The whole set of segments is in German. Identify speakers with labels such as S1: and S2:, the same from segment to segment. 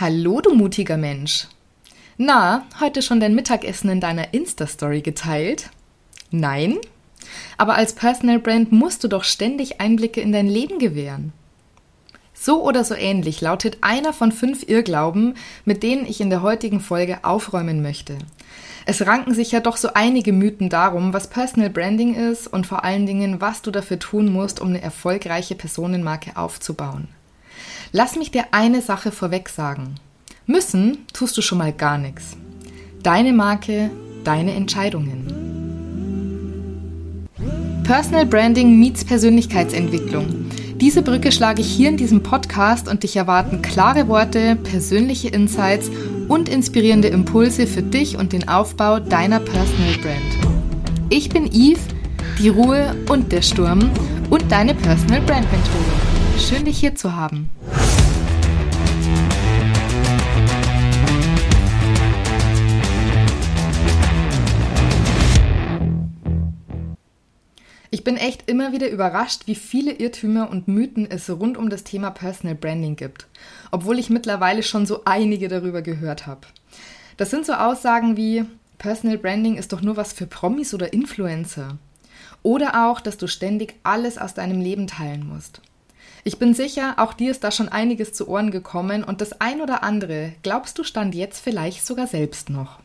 S1: Hallo, du mutiger Mensch. Na, heute schon dein Mittagessen in deiner Insta-Story geteilt? Nein? Aber als Personal Brand musst du doch ständig Einblicke in dein Leben gewähren. So oder so ähnlich lautet einer von fünf Irrglauben, mit denen ich in der heutigen Folge aufräumen möchte. Es ranken sich ja doch so einige Mythen darum, was Personal Branding ist und vor allen Dingen, was du dafür tun musst, um eine erfolgreiche Personenmarke aufzubauen. Lass mich dir eine Sache vorweg sagen. Müssen tust du schon mal gar nichts. Deine Marke, deine Entscheidungen. Personal Branding meets Persönlichkeitsentwicklung. Diese Brücke schlage ich hier in diesem Podcast und dich erwarten klare Worte, persönliche Insights und inspirierende Impulse für dich und den Aufbau deiner Personal Brand. Ich bin Yves, die Ruhe und der Sturm und deine Personal Brand Mentorin. Schön, dich hier zu haben. Ich bin echt immer wieder überrascht, wie viele Irrtümer und Mythen es rund um das Thema Personal Branding gibt, obwohl ich mittlerweile schon so einige darüber gehört habe. Das sind so Aussagen wie Personal Branding ist doch nur was für Promis oder Influencer. Oder auch, dass du ständig alles aus deinem Leben teilen musst. Ich bin sicher, auch dir ist da schon einiges zu Ohren gekommen und das ein oder andere, glaubst du, stand jetzt vielleicht sogar selbst noch.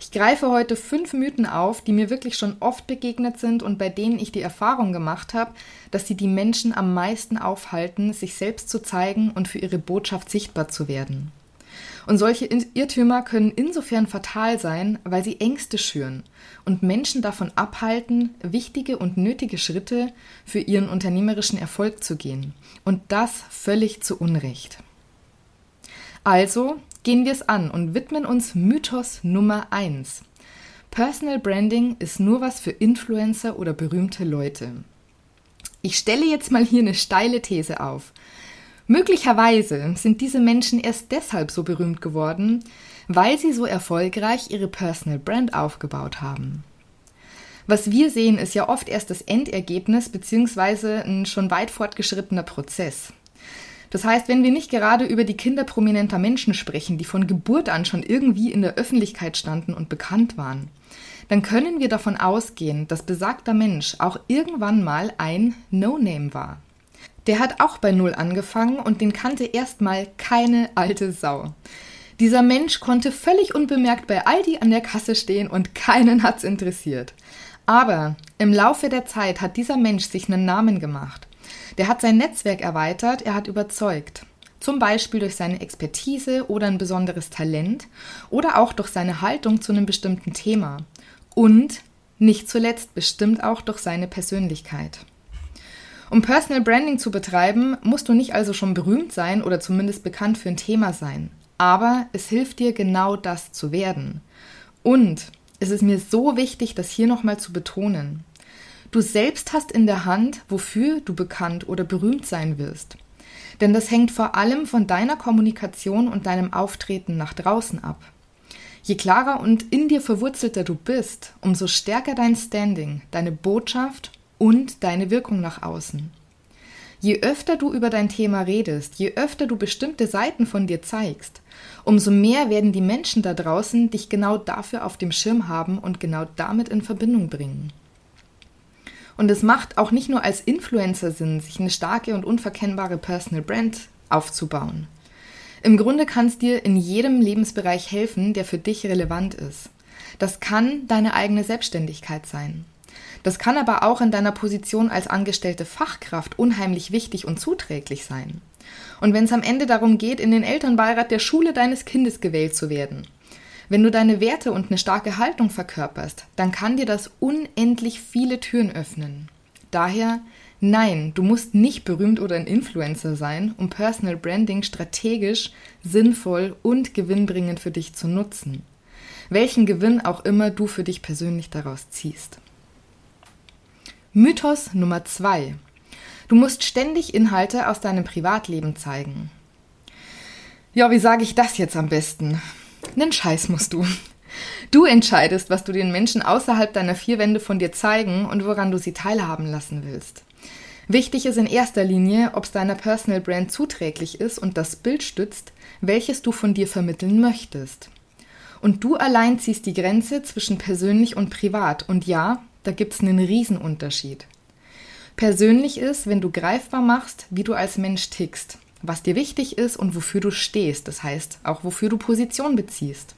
S1: Ich greife heute fünf Mythen auf, die mir wirklich schon oft begegnet sind und bei denen ich die Erfahrung gemacht habe, dass sie die Menschen am meisten aufhalten, sich selbst zu zeigen und für ihre Botschaft sichtbar zu werden. Und solche Irrtümer können insofern fatal sein, weil sie Ängste schüren und Menschen davon abhalten, wichtige und nötige Schritte für ihren unternehmerischen Erfolg zu gehen. Und das völlig zu Unrecht. Also gehen wir es an und widmen uns Mythos Nummer 1. Personal Branding ist nur was für Influencer oder berühmte Leute. Ich stelle jetzt mal hier eine steile These auf. Möglicherweise sind diese Menschen erst deshalb so berühmt geworden, weil sie so erfolgreich ihre Personal Brand aufgebaut haben. Was wir sehen, ist ja oft erst das Endergebnis bzw. ein schon weit fortgeschrittener Prozess. Das heißt, wenn wir nicht gerade über die Kinder prominenter Menschen sprechen, die von Geburt an schon irgendwie in der Öffentlichkeit standen und bekannt waren, dann können wir davon ausgehen, dass besagter Mensch auch irgendwann mal ein No-Name war. Der hat auch bei Null angefangen und den kannte erstmal keine alte Sau. Dieser Mensch konnte völlig unbemerkt bei Aldi an der Kasse stehen und keinen hat's interessiert. Aber im Laufe der Zeit hat dieser Mensch sich einen Namen gemacht. Der hat sein Netzwerk erweitert, er hat überzeugt. Zum Beispiel durch seine Expertise oder ein besonderes Talent oder auch durch seine Haltung zu einem bestimmten Thema. Und nicht zuletzt bestimmt auch durch seine Persönlichkeit. Um Personal Branding zu betreiben, musst du nicht also schon berühmt sein oder zumindest bekannt für ein Thema sein. Aber es hilft dir genau das zu werden. Und es ist mir so wichtig, das hier nochmal zu betonen. Du selbst hast in der Hand, wofür du bekannt oder berühmt sein wirst. Denn das hängt vor allem von deiner Kommunikation und deinem Auftreten nach draußen ab. Je klarer und in dir verwurzelter du bist, umso stärker dein Standing, deine Botschaft und deine Wirkung nach außen. Je öfter du über dein Thema redest, je öfter du bestimmte Seiten von dir zeigst, umso mehr werden die Menschen da draußen dich genau dafür auf dem Schirm haben und genau damit in Verbindung bringen. Und es macht auch nicht nur als Influencer Sinn, sich eine starke und unverkennbare Personal Brand aufzubauen. Im Grunde kann es dir in jedem Lebensbereich helfen, der für dich relevant ist. Das kann deine eigene Selbstständigkeit sein. Das kann aber auch in deiner Position als angestellte Fachkraft unheimlich wichtig und zuträglich sein. Und wenn es am Ende darum geht, in den Elternbeirat der Schule deines Kindes gewählt zu werden, wenn du deine Werte und eine starke Haltung verkörperst, dann kann dir das unendlich viele Türen öffnen. Daher, nein, du musst nicht berühmt oder ein Influencer sein, um Personal Branding strategisch, sinnvoll und gewinnbringend für dich zu nutzen. Welchen Gewinn auch immer du für dich persönlich daraus ziehst. Mythos Nummer zwei: Du musst ständig Inhalte aus deinem Privatleben zeigen. Ja, wie sage ich das jetzt am besten? Nen Scheiß musst du. Du entscheidest, was du den Menschen außerhalb deiner vier Wände von dir zeigen und woran du sie teilhaben lassen willst. Wichtig ist in erster Linie, ob es deiner Personal Brand zuträglich ist und das Bild stützt, welches du von dir vermitteln möchtest. Und du allein ziehst die Grenze zwischen persönlich und privat. Und ja, da gibt es einen Riesenunterschied. Persönlich ist, wenn du greifbar machst, wie du als Mensch tickst, was dir wichtig ist und wofür du stehst, das heißt auch wofür du Position beziehst.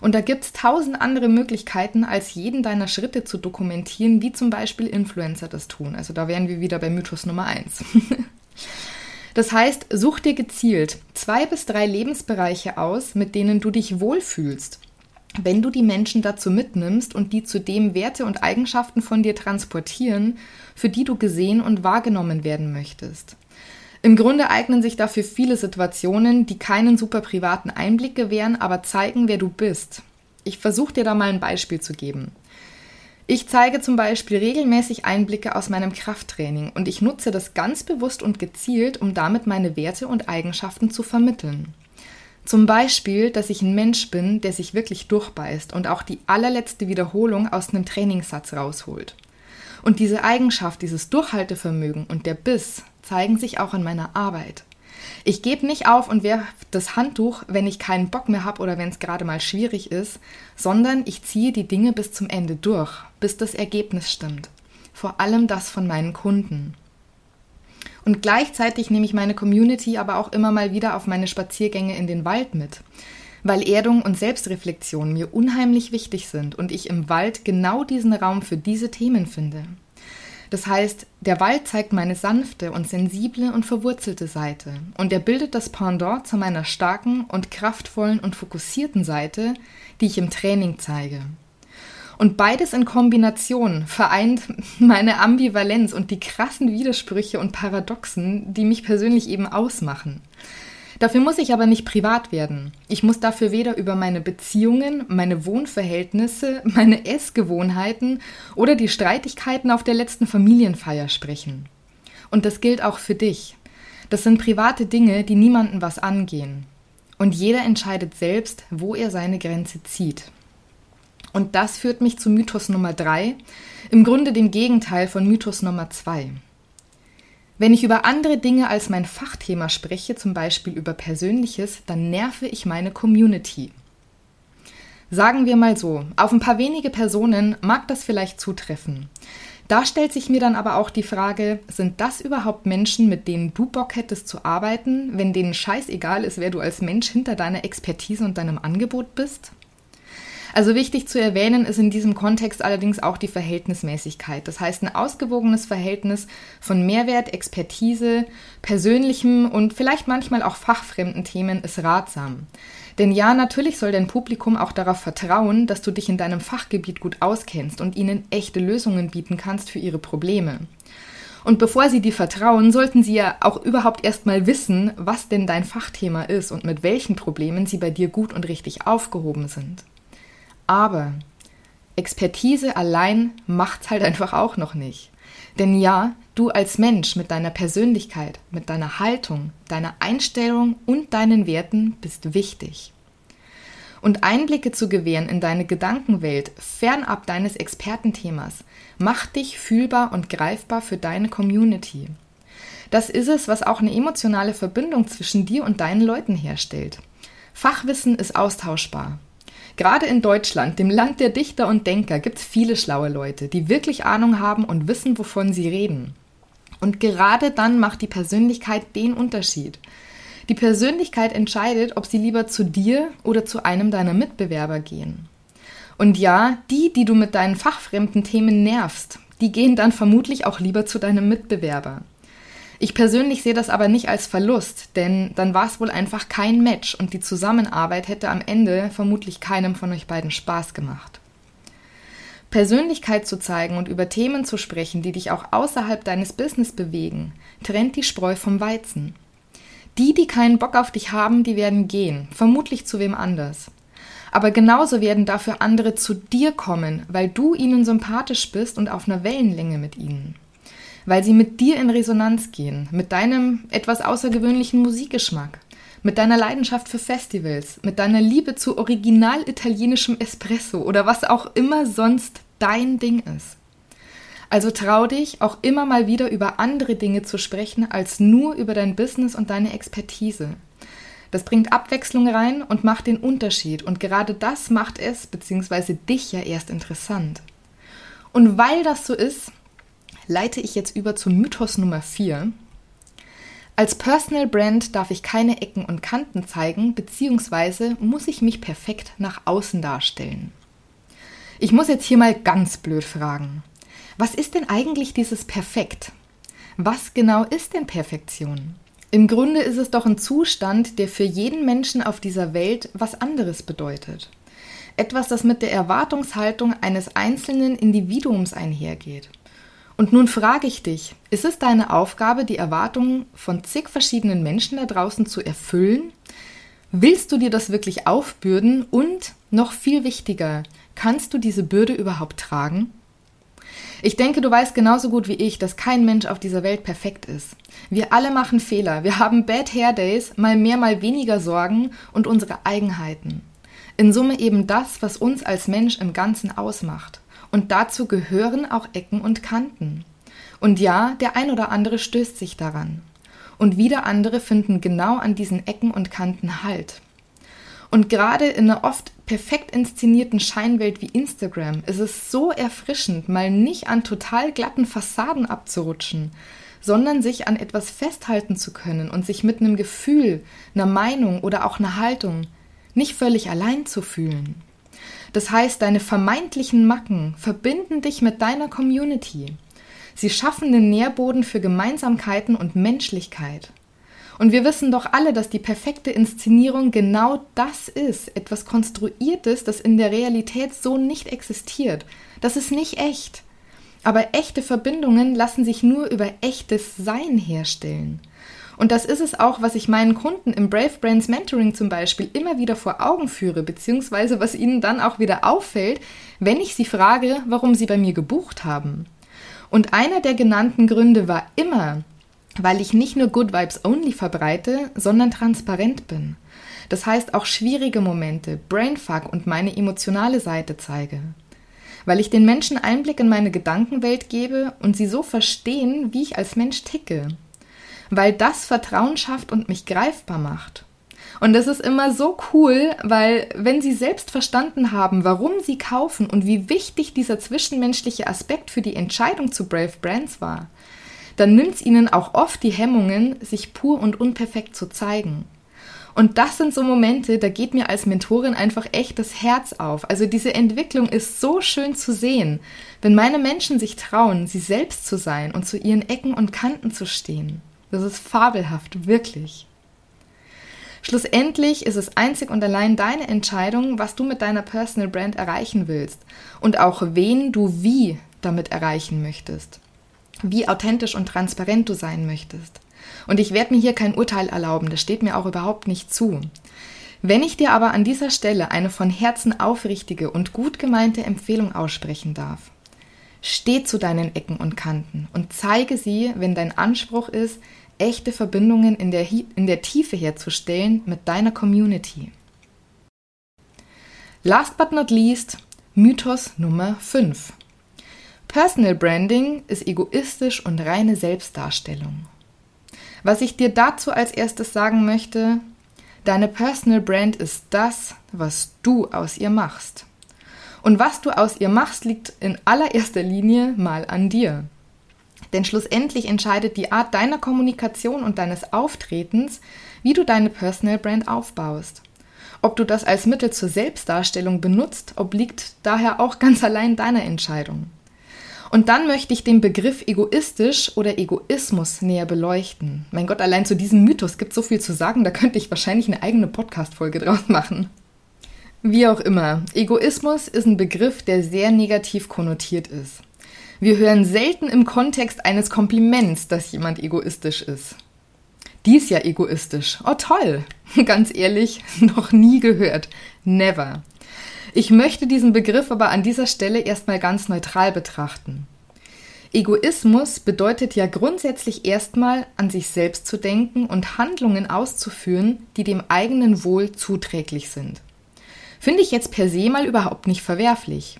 S1: Und da gibt es tausend andere Möglichkeiten, als jeden deiner Schritte zu dokumentieren, wie zum Beispiel Influencer das tun. Also da wären wir wieder bei Mythos Nummer eins. das heißt, such dir gezielt zwei bis drei Lebensbereiche aus, mit denen du dich wohlfühlst. Wenn du die Menschen dazu mitnimmst und die zudem Werte und Eigenschaften von dir transportieren, für die du gesehen und wahrgenommen werden möchtest. Im Grunde eignen sich dafür viele Situationen, die keinen super privaten Einblick gewähren, aber zeigen, wer du bist. Ich versuche dir da mal ein Beispiel zu geben. Ich zeige zum Beispiel regelmäßig Einblicke aus meinem Krafttraining und ich nutze das ganz bewusst und gezielt, um damit meine Werte und Eigenschaften zu vermitteln. Zum Beispiel, dass ich ein Mensch bin, der sich wirklich durchbeißt und auch die allerletzte Wiederholung aus einem Trainingssatz rausholt. Und diese Eigenschaft, dieses Durchhaltevermögen und der Biss zeigen sich auch in meiner Arbeit. Ich gebe nicht auf und werfe das Handtuch, wenn ich keinen Bock mehr habe oder wenn es gerade mal schwierig ist, sondern ich ziehe die Dinge bis zum Ende durch, bis das Ergebnis stimmt. Vor allem das von meinen Kunden. Und gleichzeitig nehme ich meine Community aber auch immer mal wieder auf meine Spaziergänge in den Wald mit, weil Erdung und Selbstreflexion mir unheimlich wichtig sind und ich im Wald genau diesen Raum für diese Themen finde. Das heißt, der Wald zeigt meine sanfte und sensible und verwurzelte Seite und er bildet das Pendant zu meiner starken und kraftvollen und fokussierten Seite, die ich im Training zeige. Und beides in Kombination vereint meine Ambivalenz und die krassen Widersprüche und Paradoxen, die mich persönlich eben ausmachen. Dafür muss ich aber nicht privat werden. Ich muss dafür weder über meine Beziehungen, meine Wohnverhältnisse, meine Essgewohnheiten oder die Streitigkeiten auf der letzten Familienfeier sprechen. Und das gilt auch für dich. Das sind private Dinge, die niemanden was angehen. Und jeder entscheidet selbst, wo er seine Grenze zieht. Und das führt mich zu Mythos Nummer drei, im Grunde dem Gegenteil von Mythos Nummer zwei. Wenn ich über andere Dinge als mein Fachthema spreche, zum Beispiel über Persönliches, dann nerve ich meine Community. Sagen wir mal so, auf ein paar wenige Personen mag das vielleicht zutreffen. Da stellt sich mir dann aber auch die Frage, sind das überhaupt Menschen, mit denen du Bock hättest zu arbeiten, wenn denen scheißegal ist, wer du als Mensch hinter deiner Expertise und deinem Angebot bist? Also wichtig zu erwähnen ist in diesem Kontext allerdings auch die Verhältnismäßigkeit. Das heißt, ein ausgewogenes Verhältnis von Mehrwert, Expertise, persönlichem und vielleicht manchmal auch fachfremden Themen ist ratsam. Denn ja, natürlich soll dein Publikum auch darauf vertrauen, dass du dich in deinem Fachgebiet gut auskennst und ihnen echte Lösungen bieten kannst für ihre Probleme. Und bevor sie dir vertrauen, sollten sie ja auch überhaupt erstmal wissen, was denn dein Fachthema ist und mit welchen Problemen sie bei dir gut und richtig aufgehoben sind. Aber Expertise allein macht's halt einfach auch noch nicht. Denn ja, du als Mensch mit deiner Persönlichkeit, mit deiner Haltung, deiner Einstellung und deinen Werten bist wichtig. Und Einblicke zu gewähren in deine Gedankenwelt fernab deines Expertenthemas macht dich fühlbar und greifbar für deine Community. Das ist es, was auch eine emotionale Verbindung zwischen dir und deinen Leuten herstellt. Fachwissen ist austauschbar. Gerade in Deutschland, dem Land der Dichter und Denker, gibt es viele schlaue Leute, die wirklich Ahnung haben und wissen, wovon sie reden. Und gerade dann macht die Persönlichkeit den Unterschied. Die Persönlichkeit entscheidet, ob sie lieber zu dir oder zu einem deiner Mitbewerber gehen. Und ja, die, die du mit deinen fachfremden Themen nervst, die gehen dann vermutlich auch lieber zu deinem Mitbewerber. Ich persönlich sehe das aber nicht als Verlust, denn dann war es wohl einfach kein Match und die Zusammenarbeit hätte am Ende vermutlich keinem von euch beiden Spaß gemacht. Persönlichkeit zu zeigen und über Themen zu sprechen, die dich auch außerhalb deines Business bewegen, trennt die Spreu vom Weizen. Die, die keinen Bock auf dich haben, die werden gehen, vermutlich zu wem anders. Aber genauso werden dafür andere zu dir kommen, weil du ihnen sympathisch bist und auf einer Wellenlänge mit ihnen weil sie mit dir in Resonanz gehen, mit deinem etwas außergewöhnlichen Musikgeschmack, mit deiner Leidenschaft für Festivals, mit deiner Liebe zu original italienischem Espresso oder was auch immer sonst dein Ding ist. Also trau dich, auch immer mal wieder über andere Dinge zu sprechen, als nur über dein Business und deine Expertise. Das bringt Abwechslung rein und macht den Unterschied. Und gerade das macht es, beziehungsweise dich ja erst interessant. Und weil das so ist, leite ich jetzt über zum Mythos Nummer 4. Als Personal Brand darf ich keine Ecken und Kanten zeigen, beziehungsweise muss ich mich perfekt nach außen darstellen. Ich muss jetzt hier mal ganz blöd fragen. Was ist denn eigentlich dieses Perfekt? Was genau ist denn Perfektion? Im Grunde ist es doch ein Zustand, der für jeden Menschen auf dieser Welt was anderes bedeutet. Etwas, das mit der Erwartungshaltung eines einzelnen Individuums einhergeht. Und nun frage ich dich, ist es deine Aufgabe, die Erwartungen von zig verschiedenen Menschen da draußen zu erfüllen? Willst du dir das wirklich aufbürden? Und noch viel wichtiger, kannst du diese Bürde überhaupt tragen? Ich denke, du weißt genauso gut wie ich, dass kein Mensch auf dieser Welt perfekt ist. Wir alle machen Fehler. Wir haben Bad Hair Days, mal mehr, mal weniger Sorgen und unsere Eigenheiten. In Summe eben das, was uns als Mensch im Ganzen ausmacht. Und dazu gehören auch Ecken und Kanten. Und ja, der ein oder andere stößt sich daran. Und wieder andere finden genau an diesen Ecken und Kanten Halt. Und gerade in einer oft perfekt inszenierten Scheinwelt wie Instagram ist es so erfrischend, mal nicht an total glatten Fassaden abzurutschen, sondern sich an etwas festhalten zu können und sich mit einem Gefühl, einer Meinung oder auch einer Haltung nicht völlig allein zu fühlen. Das heißt, deine vermeintlichen Macken verbinden dich mit deiner Community. Sie schaffen den Nährboden für Gemeinsamkeiten und Menschlichkeit. Und wir wissen doch alle, dass die perfekte Inszenierung genau das ist, etwas Konstruiertes, das in der Realität so nicht existiert. Das ist nicht echt. Aber echte Verbindungen lassen sich nur über echtes Sein herstellen. Und das ist es auch, was ich meinen Kunden im Brave Brands Mentoring zum Beispiel immer wieder vor Augen führe, beziehungsweise was ihnen dann auch wieder auffällt, wenn ich sie frage, warum sie bei mir gebucht haben. Und einer der genannten Gründe war immer, weil ich nicht nur Good Vibes Only verbreite, sondern transparent bin. Das heißt auch schwierige Momente, Brainfuck und meine emotionale Seite zeige. Weil ich den Menschen Einblick in meine Gedankenwelt gebe und sie so verstehen, wie ich als Mensch ticke. Weil das Vertrauen schafft und mich greifbar macht. Und das ist immer so cool, weil wenn sie selbst verstanden haben, warum sie kaufen und wie wichtig dieser zwischenmenschliche Aspekt für die Entscheidung zu Brave Brands war, dann nimmt es ihnen auch oft die Hemmungen, sich pur und unperfekt zu zeigen. Und das sind so Momente, da geht mir als Mentorin einfach echt das Herz auf. Also diese Entwicklung ist so schön zu sehen, wenn meine Menschen sich trauen, sie selbst zu sein und zu ihren Ecken und Kanten zu stehen. Das ist fabelhaft, wirklich. Schlussendlich ist es einzig und allein deine Entscheidung, was du mit deiner Personal Brand erreichen willst und auch wen du wie damit erreichen möchtest wie authentisch und transparent du sein möchtest. Und ich werde mir hier kein Urteil erlauben, das steht mir auch überhaupt nicht zu. Wenn ich dir aber an dieser Stelle eine von Herzen aufrichtige und gut gemeinte Empfehlung aussprechen darf, steh zu deinen Ecken und Kanten und zeige sie, wenn dein Anspruch ist, echte Verbindungen in der, in der Tiefe herzustellen mit deiner Community. Last but not least, Mythos Nummer 5. Personal Branding ist egoistisch und reine Selbstdarstellung. Was ich dir dazu als erstes sagen möchte, deine Personal Brand ist das, was du aus ihr machst. Und was du aus ihr machst, liegt in allererster Linie mal an dir. Denn schlussendlich entscheidet die Art deiner Kommunikation und deines Auftretens, wie du deine Personal Brand aufbaust. Ob du das als Mittel zur Selbstdarstellung benutzt, obliegt daher auch ganz allein deiner Entscheidung. Und dann möchte ich den Begriff egoistisch oder Egoismus näher beleuchten. Mein Gott, allein zu diesem Mythos gibt es so viel zu sagen, da könnte ich wahrscheinlich eine eigene Podcast-Folge draus machen. Wie auch immer, Egoismus ist ein Begriff, der sehr negativ konnotiert ist. Wir hören selten im Kontext eines Kompliments, dass jemand egoistisch ist. Die ist ja egoistisch. Oh toll. Ganz ehrlich, noch nie gehört. Never. Ich möchte diesen Begriff aber an dieser Stelle erstmal ganz neutral betrachten. Egoismus bedeutet ja grundsätzlich erstmal an sich selbst zu denken und Handlungen auszuführen, die dem eigenen Wohl zuträglich sind. Finde ich jetzt per se mal überhaupt nicht verwerflich.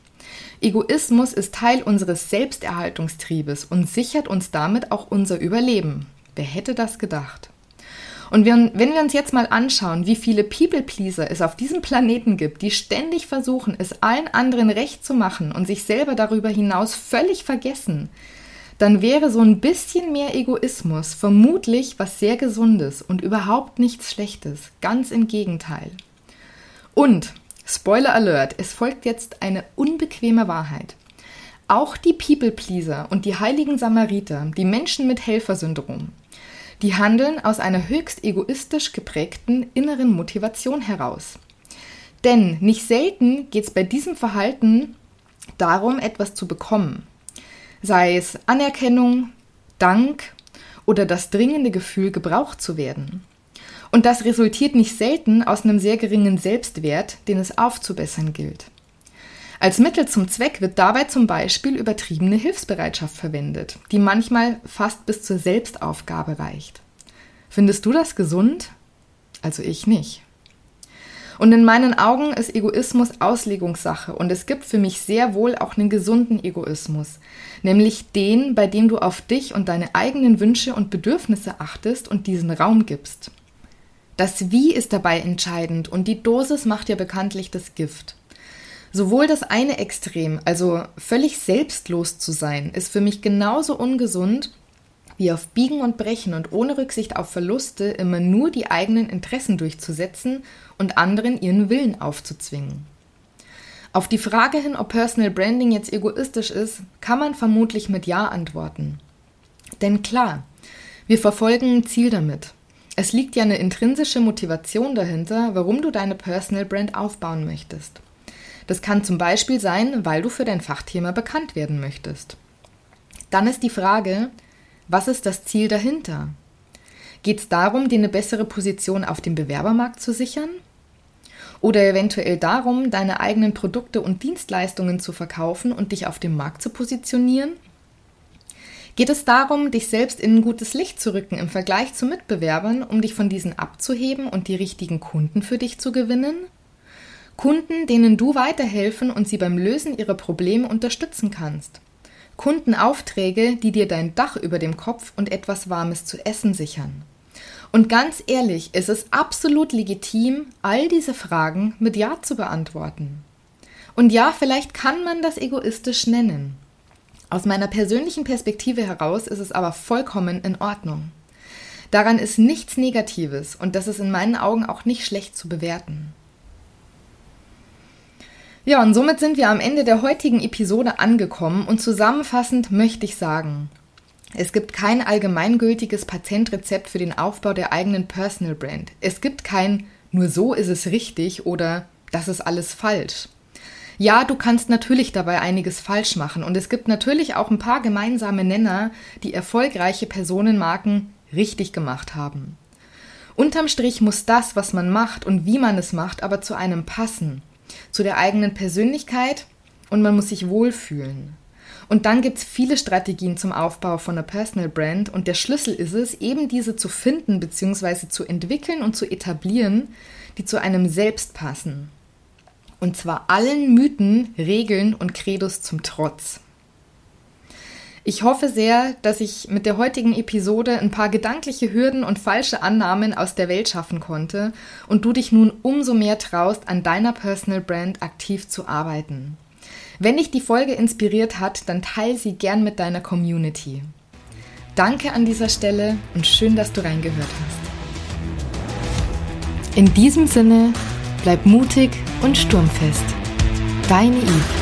S1: Egoismus ist Teil unseres Selbsterhaltungstriebes und sichert uns damit auch unser Überleben. Wer hätte das gedacht? Und wenn wir uns jetzt mal anschauen, wie viele People-Pleaser es auf diesem Planeten gibt, die ständig versuchen, es allen anderen recht zu machen und sich selber darüber hinaus völlig vergessen, dann wäre so ein bisschen mehr Egoismus vermutlich was sehr Gesundes und überhaupt nichts Schlechtes. Ganz im Gegenteil. Und, Spoiler Alert, es folgt jetzt eine unbequeme Wahrheit. Auch die People-Pleaser und die heiligen Samariter, die Menschen mit Helfersyndrom, die handeln aus einer höchst egoistisch geprägten inneren Motivation heraus. Denn nicht selten geht es bei diesem Verhalten darum, etwas zu bekommen. Sei es Anerkennung, Dank oder das dringende Gefühl, gebraucht zu werden. Und das resultiert nicht selten aus einem sehr geringen Selbstwert, den es aufzubessern gilt. Als Mittel zum Zweck wird dabei zum Beispiel übertriebene Hilfsbereitschaft verwendet, die manchmal fast bis zur Selbstaufgabe reicht. Findest du das gesund? Also ich nicht. Und in meinen Augen ist Egoismus Auslegungssache und es gibt für mich sehr wohl auch einen gesunden Egoismus, nämlich den, bei dem du auf dich und deine eigenen Wünsche und Bedürfnisse achtest und diesen Raum gibst. Das Wie ist dabei entscheidend und die Dosis macht ja bekanntlich das Gift. Sowohl das eine Extrem, also völlig selbstlos zu sein, ist für mich genauso ungesund, wie auf Biegen und Brechen und ohne Rücksicht auf Verluste immer nur die eigenen Interessen durchzusetzen und anderen ihren Willen aufzuzwingen. Auf die Frage hin, ob Personal Branding jetzt egoistisch ist, kann man vermutlich mit Ja antworten. Denn klar, wir verfolgen ein Ziel damit. Es liegt ja eine intrinsische Motivation dahinter, warum du deine Personal Brand aufbauen möchtest. Das kann zum Beispiel sein, weil du für dein Fachthema bekannt werden möchtest. Dann ist die Frage, was ist das Ziel dahinter? Geht es darum, dir eine bessere Position auf dem Bewerbermarkt zu sichern? Oder eventuell darum, deine eigenen Produkte und Dienstleistungen zu verkaufen und dich auf dem Markt zu positionieren? Geht es darum, dich selbst in ein gutes Licht zu rücken im Vergleich zu Mitbewerbern, um dich von diesen abzuheben und die richtigen Kunden für dich zu gewinnen? Kunden, denen du weiterhelfen und sie beim Lösen ihrer Probleme unterstützen kannst. Kundenaufträge, die dir dein Dach über dem Kopf und etwas Warmes zu essen sichern. Und ganz ehrlich, es ist absolut legitim, all diese Fragen mit Ja zu beantworten. Und ja, vielleicht kann man das egoistisch nennen. Aus meiner persönlichen Perspektive heraus ist es aber vollkommen in Ordnung. Daran ist nichts Negatives und das ist in meinen Augen auch nicht schlecht zu bewerten. Ja, und somit sind wir am Ende der heutigen Episode angekommen und zusammenfassend möchte ich sagen, es gibt kein allgemeingültiges Patentrezept für den Aufbau der eigenen Personal Brand. Es gibt kein nur so ist es richtig oder das ist alles falsch. Ja, du kannst natürlich dabei einiges falsch machen und es gibt natürlich auch ein paar gemeinsame Nenner, die erfolgreiche Personenmarken richtig gemacht haben. Unterm Strich muss das, was man macht und wie man es macht, aber zu einem passen zu der eigenen Persönlichkeit und man muss sich wohlfühlen. Und dann gibt es viele Strategien zum Aufbau von einer Personal Brand und der Schlüssel ist es, eben diese zu finden bzw. zu entwickeln und zu etablieren, die zu einem selbst passen. Und zwar allen Mythen, Regeln und Credos zum Trotz. Ich hoffe sehr, dass ich mit der heutigen Episode ein paar gedankliche Hürden und falsche Annahmen aus der Welt schaffen konnte und du dich nun umso mehr traust, an deiner Personal Brand aktiv zu arbeiten. Wenn dich die Folge inspiriert hat, dann teile sie gern mit deiner Community. Danke an dieser Stelle und schön, dass du reingehört hast. In diesem Sinne, bleib mutig und sturmfest. Deine Yves.